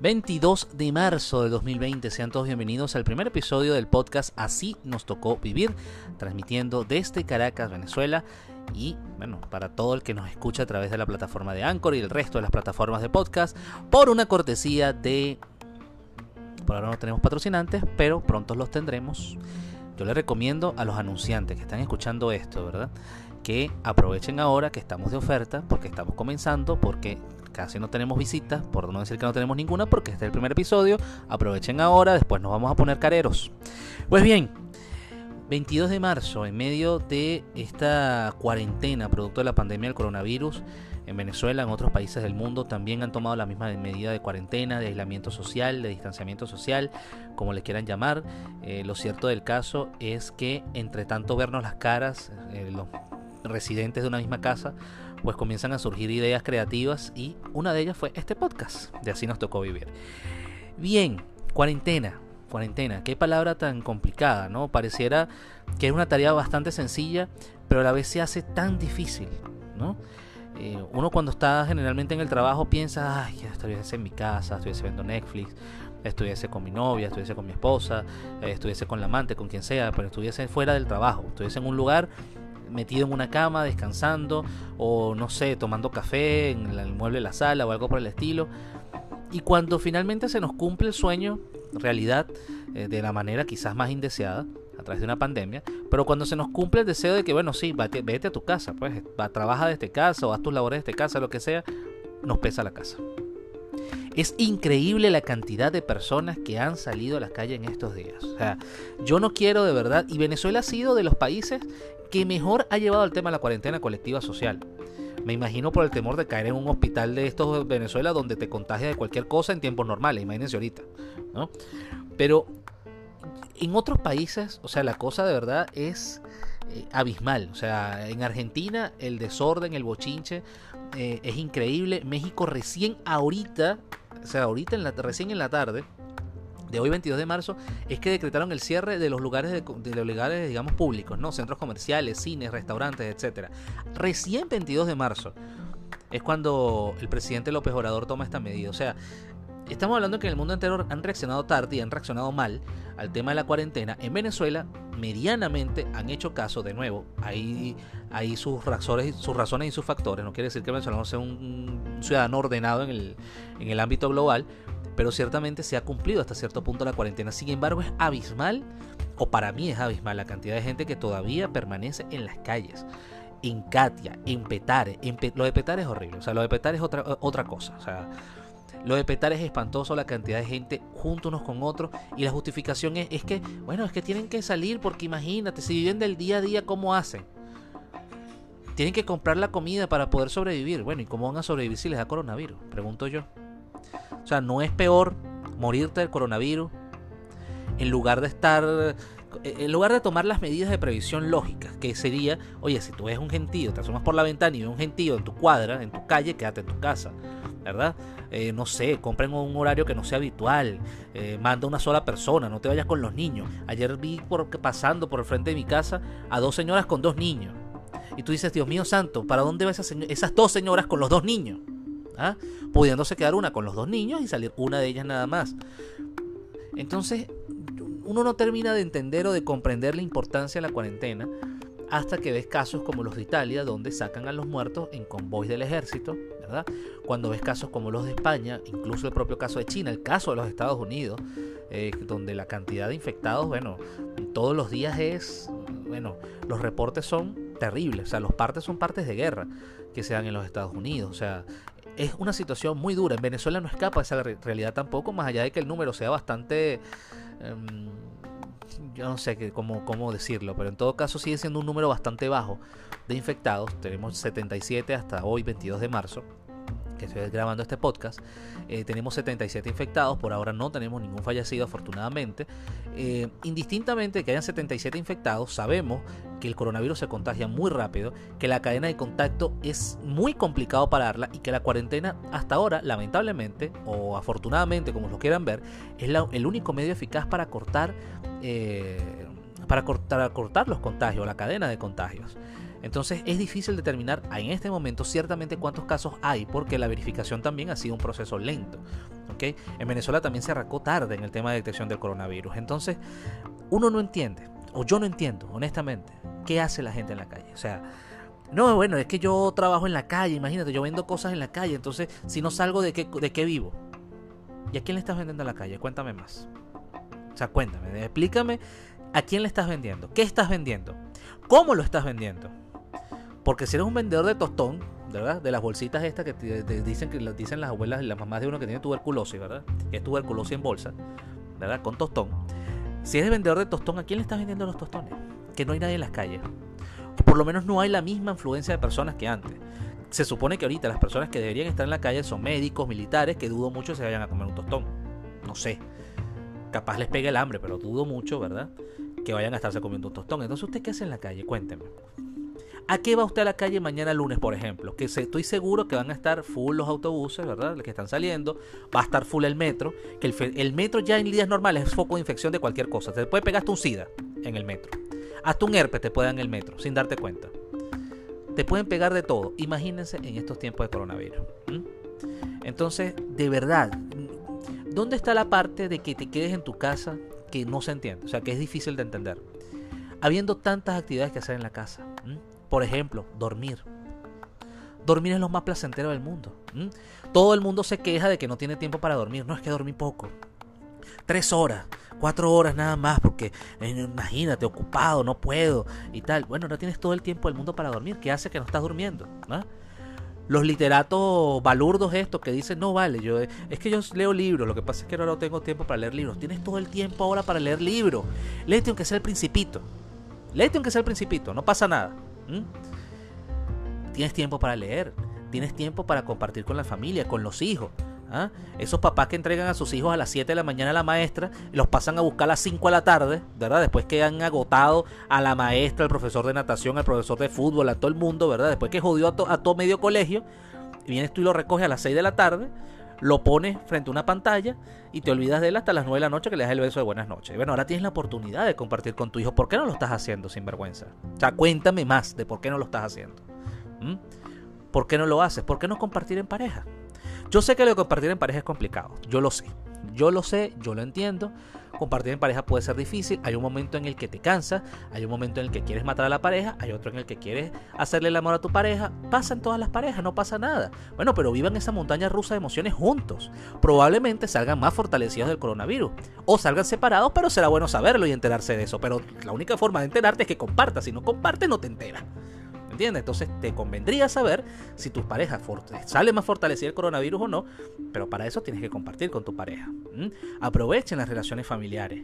22 de marzo de 2020, sean todos bienvenidos al primer episodio del podcast Así nos tocó vivir, transmitiendo desde Caracas, Venezuela y bueno, para todo el que nos escucha a través de la plataforma de Anchor y el resto de las plataformas de podcast, por una cortesía de... Por ahora no tenemos patrocinantes, pero pronto los tendremos. Yo les recomiendo a los anunciantes que están escuchando esto, ¿verdad? Que aprovechen ahora que estamos de oferta, porque estamos comenzando, porque casi no tenemos visitas, por no decir que no tenemos ninguna, porque este es el primer episodio. Aprovechen ahora, después nos vamos a poner careros. Pues bien, 22 de marzo, en medio de esta cuarentena producto de la pandemia del coronavirus, en Venezuela, en otros países del mundo también han tomado la misma medida de cuarentena, de aislamiento social, de distanciamiento social, como le quieran llamar. Eh, lo cierto del caso es que entre tanto vernos las caras, eh, los residentes de una misma casa, pues comienzan a surgir ideas creativas y una de ellas fue este podcast, de así nos tocó vivir. Bien, cuarentena, cuarentena, qué palabra tan complicada, ¿no? Pareciera que es una tarea bastante sencilla, pero a la vez se hace tan difícil, ¿no? Eh, uno cuando está generalmente en el trabajo piensa, ay, estuviese en mi casa, estuviese viendo Netflix, estuviese con mi novia, estuviese con mi esposa, eh, estuviese con la amante, con quien sea, pero estuviese fuera del trabajo, estuviese en un lugar metido en una cama descansando o no sé, tomando café en el mueble de la sala o algo por el estilo. Y cuando finalmente se nos cumple el sueño, realidad, eh, de la manera quizás más indeseada, a través de una pandemia, pero cuando se nos cumple el deseo de que, bueno, sí, vete, a tu casa, pues va, trabaja desde casa o haz tus labores desde casa, lo que sea, nos pesa la casa. Es increíble la cantidad de personas que han salido a la calle en estos días. O sea, yo no quiero de verdad, y Venezuela ha sido de los países que mejor ha llevado el tema de la cuarentena colectiva social. Me imagino por el temor de caer en un hospital de estos de Venezuela donde te contagia de cualquier cosa en tiempos normales, imagínense ahorita, ¿no? Pero en otros países, o sea, la cosa de verdad es eh, abismal. O sea, en Argentina el desorden, el bochinche eh, es increíble. México recién ahorita, o sea, ahorita en la, recién en la tarde, de hoy 22 de marzo es que decretaron el cierre de los lugares de, los lugares digamos públicos, ¿no? Centros comerciales, cines, restaurantes, etcétera. Recién 22 de marzo es cuando el presidente López Obrador toma esta medida, o sea, Estamos hablando que en el mundo entero han reaccionado tarde y han reaccionado mal al tema de la cuarentena. En Venezuela, medianamente han hecho caso, de nuevo, hay, hay sus, razones, y sus factores. No quiere decir que Venezuela no sea un ciudadano ordenado en el, en el ámbito global, pero ciertamente se ha cumplido hasta cierto punto la cuarentena. Sin embargo, es abismal, o para mí es abismal, la cantidad de gente que todavía permanece en las calles. En Katia, en Petare. En lo de Petare es horrible. O sea, lo de Petare es otra, otra cosa. O sea, lo de Petare es espantoso, la cantidad de gente juntos unos con otros. Y la justificación es, es que, bueno, es que tienen que salir porque imagínate, si viven del día a día, ¿cómo hacen? Tienen que comprar la comida para poder sobrevivir. Bueno, ¿y cómo van a sobrevivir si les da coronavirus? Pregunto yo. O sea, no es peor morirte del coronavirus en lugar de estar en lugar de tomar las medidas de previsión lógicas, que sería, oye, si tú ves un gentío, te asomas por la ventana y ves un gentío en tu cuadra, en tu calle, quédate en tu casa, ¿verdad? Eh, no sé, compren un horario que no sea habitual, eh, manda una sola persona, no te vayas con los niños. Ayer vi por, pasando por el frente de mi casa a dos señoras con dos niños. Y tú dices, Dios mío santo, ¿para dónde van esas, esas dos señoras con los dos niños? ¿ah? pudiéndose quedar una con los dos niños y salir una de ellas nada más. Entonces, uno no termina de entender o de comprender la importancia de la cuarentena hasta que ves casos como los de Italia, donde sacan a los muertos en convoys del ejército, Cuando ves casos como los de España, incluso el propio caso de China, el caso de los Estados Unidos, eh, donde la cantidad de infectados, bueno, todos los días es, bueno, los reportes son terribles, o sea, los partes son partes de guerra que se dan en los Estados Unidos, o sea, es una situación muy dura. En Venezuela no escapa esa realidad tampoco, más allá de que el número sea bastante... Em, yo no sé cómo, cómo decirlo, pero en todo caso sigue siendo un número bastante bajo de infectados. Tenemos 77 hasta hoy, 22 de marzo que estoy grabando este podcast, eh, tenemos 77 infectados, por ahora no tenemos ningún fallecido afortunadamente. Eh, indistintamente de que hayan 77 infectados, sabemos que el coronavirus se contagia muy rápido, que la cadena de contacto es muy complicado pararla y que la cuarentena hasta ahora, lamentablemente o afortunadamente, como lo quieran ver, es el único medio eficaz para cortar, eh, para cortar, cortar los contagios, la cadena de contagios. Entonces es difícil determinar en este momento ciertamente cuántos casos hay porque la verificación también ha sido un proceso lento. ¿okay? En Venezuela también se arrancó tarde en el tema de detección del coronavirus. Entonces uno no entiende, o yo no entiendo, honestamente, qué hace la gente en la calle. O sea, no, bueno, es que yo trabajo en la calle, imagínate, yo vendo cosas en la calle, entonces si no salgo, ¿de qué, de qué vivo? ¿Y a quién le estás vendiendo en la calle? Cuéntame más. O sea, cuéntame, explícame a quién le estás vendiendo, qué estás vendiendo, cómo lo estás vendiendo. Porque si eres un vendedor de tostón, ¿verdad? De las bolsitas estas que te, dicen que dicen las abuelas y las mamás de uno que tiene tuberculosis, ¿verdad? Que es tuberculosis en bolsa, ¿verdad? Con tostón. Si eres vendedor de tostón, ¿a quién le estás vendiendo los tostones? Que no hay nadie en las calles. O por lo menos no hay la misma influencia de personas que antes. Se supone que ahorita las personas que deberían estar en la calle son médicos, militares, que dudo mucho se vayan a comer un tostón. No sé. Capaz les pegue el hambre, pero dudo mucho, ¿verdad? Que vayan a estarse comiendo un tostón. Entonces, ¿usted qué hace en la calle? Cuénteme. ¿A qué va usted a la calle mañana lunes, por ejemplo? Que estoy seguro que van a estar full los autobuses, ¿verdad? Los que están saliendo. Va a estar full el metro. Que el, metro ya en días normales es foco de infección de cualquier cosa. Te puede pegar hasta un SIDA en el metro. Hasta un herpes te puede dar en el metro, sin darte cuenta. Te pueden pegar de todo. Imagínense en estos tiempos de coronavirus. Entonces, de verdad, ¿dónde está la parte de que te quedes en tu casa que no se entiende? O sea, que es difícil de entender. Habiendo tantas actividades que hacer en la casa. Por ejemplo, dormir. Dormir es lo más placentero del mundo. Todo el mundo se queja de que no tiene tiempo para dormir. No es que dormí poco. Tres horas, cuatro horas nada más, porque eh, imagínate, ocupado, no puedo y tal. Bueno, no tienes todo el tiempo del mundo para dormir. ¿Qué hace que no estás durmiendo? Los literatos balurdos estos que dicen, no vale, yo es que yo leo libros, lo que pasa es que ahora no tengo tiempo para leer libros. Tienes todo el tiempo ahora para leer libros. Léete aunque sea el principito. Léete aunque sea el principito, no pasa nada. ¿Mm? Tienes tiempo para leer, tienes tiempo para compartir con la familia, con los hijos. ¿ah? Esos papás que entregan a sus hijos a las 7 de la mañana a la maestra, los pasan a buscar a las 5 de la tarde, ¿verdad? Después que han agotado a la maestra, al profesor de natación, al profesor de fútbol, a todo el mundo, ¿verdad? Después que jodió a, todo medio colegio, vienes tú y lo recoges a las 6 de la tarde, lo pones frente a una pantalla y te olvidas de él hasta las 9 de la noche que le das el beso de buenas noches. Bueno, ahora tienes la oportunidad de compartir con tu hijo. ¿Por qué no lo estás haciendo sin vergüenza? O sea, cuéntame más de por qué no lo estás haciendo. ¿Mm? ¿Por qué no lo haces? ¿Por qué no compartir en pareja? Yo sé que lo de compartir en pareja es complicado. Yo lo sé. Yo lo sé, yo lo entiendo. Compartir en pareja puede ser difícil. Hay un momento en el que te cansas, hay un momento en el que quieres matar a la pareja, hay otro en el que quieres hacerle el amor a tu pareja. Pasa en todas las parejas, no pasa nada. Bueno, pero vivan esa montaña rusa de emociones juntos. Probablemente salgan más fortalecidos del coronavirus. O salgan separados, pero será bueno saberlo y enterarse de eso. Pero la única forma de enterarte es que compartas. Si no compartes, no te enteras. ¿Entiendes? Entonces te convendría saber si tus parejas sale más fortalecida el coronavirus o no, pero para eso tienes que compartir con tu pareja. Aprovechen las relaciones familiares,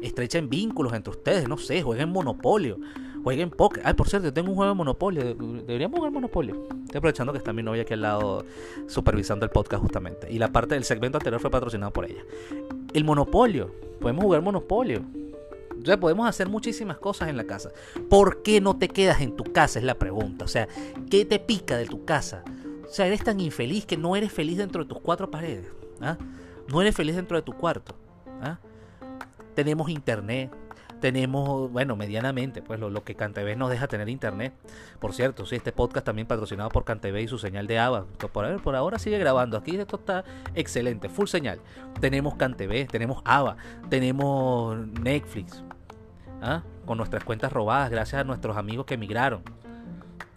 estrechen vínculos entre ustedes, no sé, jueguen Monopolio, jueguen Poker. Ay, por cierto, yo tengo un juego de Monopolio, deberíamos jugar Monopolio. Estoy aprovechando que está mi novia aquí al lado supervisando el podcast justamente, y la parte del segmento anterior fue patrocinado por ella. El Monopolio, podemos jugar Monopolio. O sea, podemos hacer muchísimas cosas en la casa. ¿Por qué no te quedas en tu casa? Es la pregunta. O sea, ¿qué te pica de tu casa? O sea, eres tan infeliz que no eres feliz dentro de tus cuatro paredes. ¿ah? No eres feliz dentro de tu cuarto. ¿ah? Tenemos internet, tenemos, bueno, medianamente, pues lo, que Cantv nos deja tener internet. Por cierto, sí, este podcast también patrocinado por Cantv y su señal de ABA. Por, por ahora sigue grabando. Aquí esto está excelente, full señal. Tenemos Cantv, tenemos ABA, tenemos Netflix. ¿Ah? Con nuestras cuentas robadas, gracias a nuestros amigos que emigraron.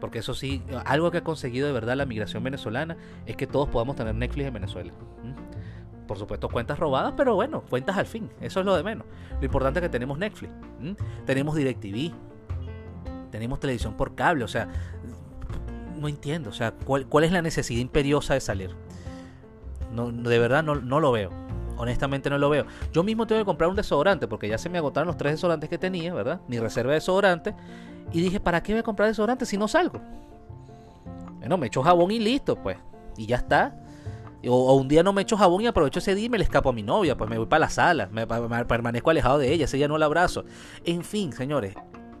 Porque eso sí, algo que ha conseguido de verdad la migración venezolana es que todos podamos tener Netflix en Venezuela por supuesto, cuentas robadas, pero bueno, cuentas al fin. Eso es lo de menos. Lo importante es que tenemos Netflix, tenemos DirecTV, tenemos televisión por cable. O sea, no entiendo. O sea, ¿cuál, cuál es la necesidad imperiosa de salir? No, de verdad no, no lo veo. Honestamente no lo veo. Yo mismo tengo que comprar un desodorante porque ya se me agotaron los tres desodorantes que tenía, ¿verdad? Mi reserva de desodorante. Y dije, ¿para qué voy a comprar desodorante si no salgo? Bueno, me echo jabón y listo, pues. Y ya está. O, un día no me echo jabón y aprovecho ese día y me le escapo a mi novia, pues me voy para la sala, me, permanezco alejado de ella, ese día no la abrazo. En fin, señores,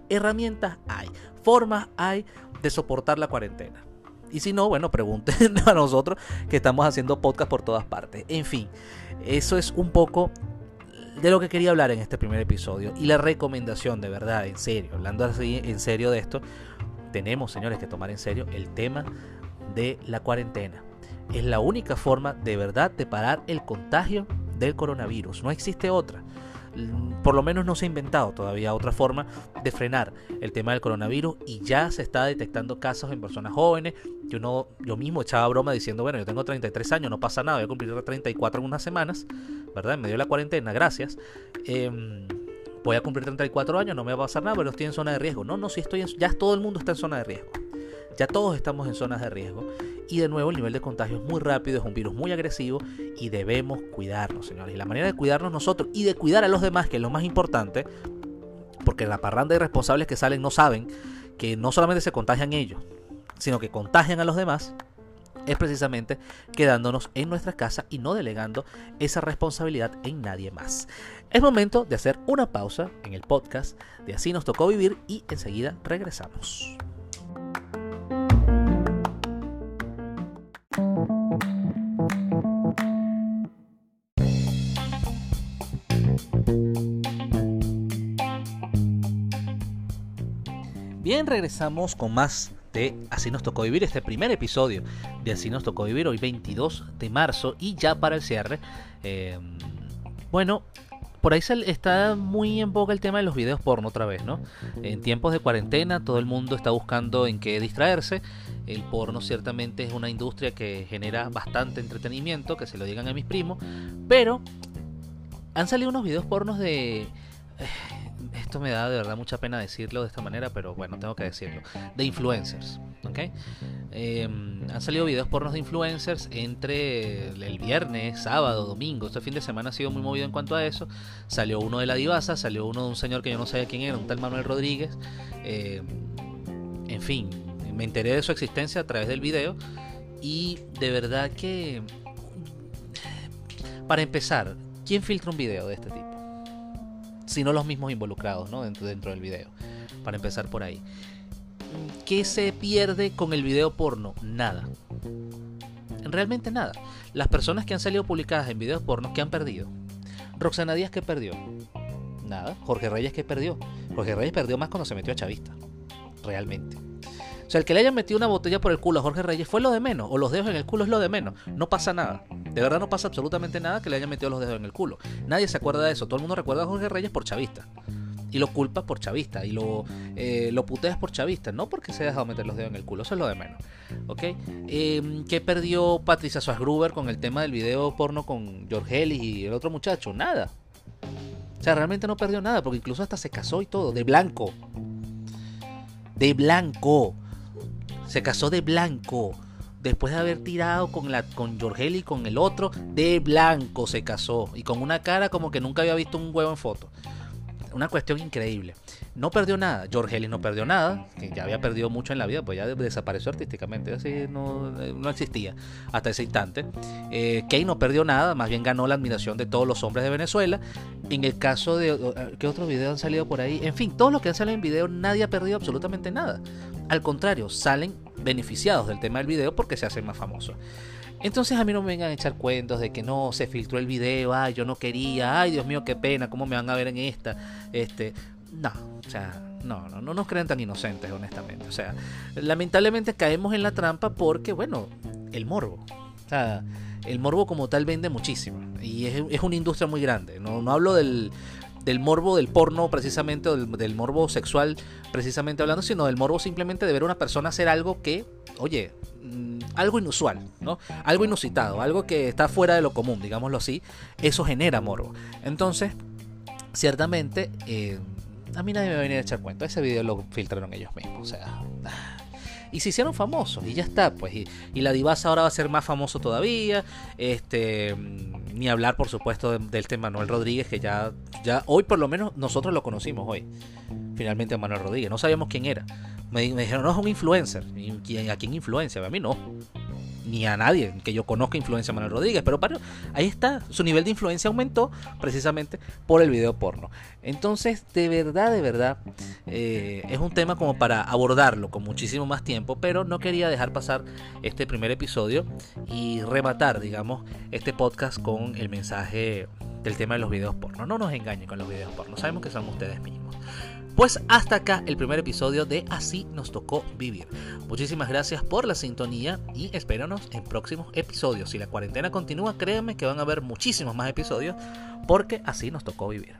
herramientas hay, formas hay de soportar la cuarentena. Y si no, bueno, pregunten a nosotros que estamos haciendo podcast por todas partes. En fin, eso es un poco de lo que quería hablar en este primer episodio. Y la recomendación, de verdad, en serio, hablando así en serio de esto, tenemos, señores, que tomar en serio el tema de la cuarentena. Es la única forma de verdad de parar el contagio del coronavirus. No existe otra. Por lo menos no se ha inventado todavía otra forma de frenar el tema del coronavirus y ya se está detectando casos en personas jóvenes. Yo, no, yo mismo echaba broma diciendo, bueno, yo tengo 33 años, no pasa nada, voy a cumplir 34 en unas semanas, ¿verdad? En medio de la cuarentena, gracias. Em, voy a cumplir 34 años, no me va a pasar nada, pero estoy en zona de riesgo. No, no, si estoy en, ya todo el mundo está en zona de riesgo. Ya todos estamos en zonas de riesgo y de nuevo el nivel de contagio es muy rápido, es un virus muy agresivo y debemos cuidarnos, señores. Y la manera de cuidarnos nosotros y de cuidar a los demás, que es lo más importante, porque la parranda de responsables que salen no saben que no solamente se contagian ellos, sino que contagian a los demás, es precisamente quedándonos en nuestra casa y no delegando esa responsabilidad en nadie más. Es momento de hacer una pausa en el podcast de Así nos tocó vivir y enseguida regresamos. Regresamos con más de Así nos tocó vivir, este primer episodio de Así nos tocó vivir, hoy 22 de marzo y ya para el cierre. Eh, bueno, por ahí está muy en boga el tema de los videos porno otra vez, ¿no? En tiempos de cuarentena todo el mundo está buscando en qué distraerse. El porno ciertamente es una industria que genera bastante entretenimiento, que se lo digan a mis primos, pero han salido unos videos pornos de... Me da de verdad mucha pena decirlo de esta manera, pero bueno, tengo que decirlo. De influencers, ¿ok? Em, han salido videos pornos de influencers entre el viernes, sábado, domingo. Este fin de semana ha sido muy movido en cuanto a eso. Salió uno de la divasa, salió uno de un señor que yo no sabía quién era, un tal Manuel Rodríguez. Em, en fin, me enteré de su existencia a través del video. Y de verdad que... Para empezar, ¿quién filtra un video de este tipo? Sino los mismos involucrados ¿no? dentro, dentro del video. Para empezar por ahí. ¿Qué se pierde con el video porno? Nada. Realmente nada. Las personas que han salido publicadas en videos porno, ¿qué han perdido? Roxana Díaz, ¿qué perdió? Nada. Jorge Reyes, ¿qué perdió? Jorge Reyes perdió más cuando se metió a Chavista. Realmente. O sea, el que le hayan metido una botella por el culo a Jorge Reyes fue lo de menos, o los dedos en el culo es lo de menos. No pasa nada. De verdad no pasa absolutamente nada que le hayan metido los dedos en el culo. Nadie se acuerda de eso. Todo el mundo recuerda a Jorge Reyes por chavista. Y lo culpa por chavista. Y lo, eh, lo puteas por chavista. No porque se haya dejado meter los dedos en el culo. Eso es lo de menos. ¿Ok? Eh, ¿Qué perdió Patricia Schwarzenegger con el tema del video porno con George Ellis y el otro muchacho? Nada. O sea, realmente no perdió nada. Porque incluso hasta se casó y todo. De blanco. De blanco se casó de blanco. Después de haber tirado con, la, con y con el otro, de blanco se casó. Y con una cara como que nunca había visto un huevo en foto. Una cuestión increíble. No perdió nada. George Ellis no perdió nada, que ya había perdido mucho en la vida, pues ya desapareció artísticamente. Así no, no existía hasta ese instante. Eh, no perdió nada, más bien ganó la admiración de todos los hombres de Venezuela. En el caso de. ¿Qué otros videos han salido por ahí? En fin, todos los que han salido en video, nadie ha perdido absolutamente nada. Al contrario, salen beneficiados del tema del video porque se hacen más famosos. Entonces a mí no me vengan a echar cuentos de que no se filtró el video, ay, yo no quería, ay, Dios mío, qué pena, cómo me van a ver en esta. Este, no, o sea, no, no, no nos creen tan inocentes, honestamente. O sea, lamentablemente caemos en la trampa porque, bueno, el morbo. O sea, el morbo como tal vende muchísimo. Y es, es una industria muy grande. No, no hablo del, del morbo del porno precisamente, o del, morbo sexual precisamente hablando, sino del morbo simplemente de ver a una persona hacer algo que, oye, Mm, algo inusual, ¿no? Algo inusitado, algo que está fuera de lo común, digámoslo así, eso genera morbo. Entonces, ciertamente, eh, a mí nadie me va a venir a echar cuenta. Ese video lo filtraron ellos mismos, o sea. Y se hicieron famosos, y ya está, pues. Y, la Divasa ahora va a ser más famoso todavía. Este. Ni hablar, por supuesto, del tema Manuel Rodríguez, que ya, ya hoy por lo menos nosotros lo conocimos hoy. Finalmente Manuel Rodríguez. No sabíamos quién era. Me, dijeron, no, es un influencer. ¿Y ¿A quién influencia? A mí no. Ni a nadie que yo conozca influencia Manuel Rodríguez. Pero para, ahí está. Su nivel de influencia aumentó precisamente por el video porno. Entonces, de verdad, de verdad, eh, es un tema como para abordarlo con muchísimo más tiempo. Pero no quería dejar pasar este primer episodio y rematar, digamos, este podcast con el mensaje del tema de los videos porno. No nos engañen con los videos porno. Sabemos que son ustedes mismos. Pues hasta acá el primer episodio de Así nos tocó vivir. Muchísimas gracias por la sintonía y espéranos en próximos episodios. Si la cuarentena continúa, créanme que van a haber muchísimos más episodios porque así nos tocó vivir.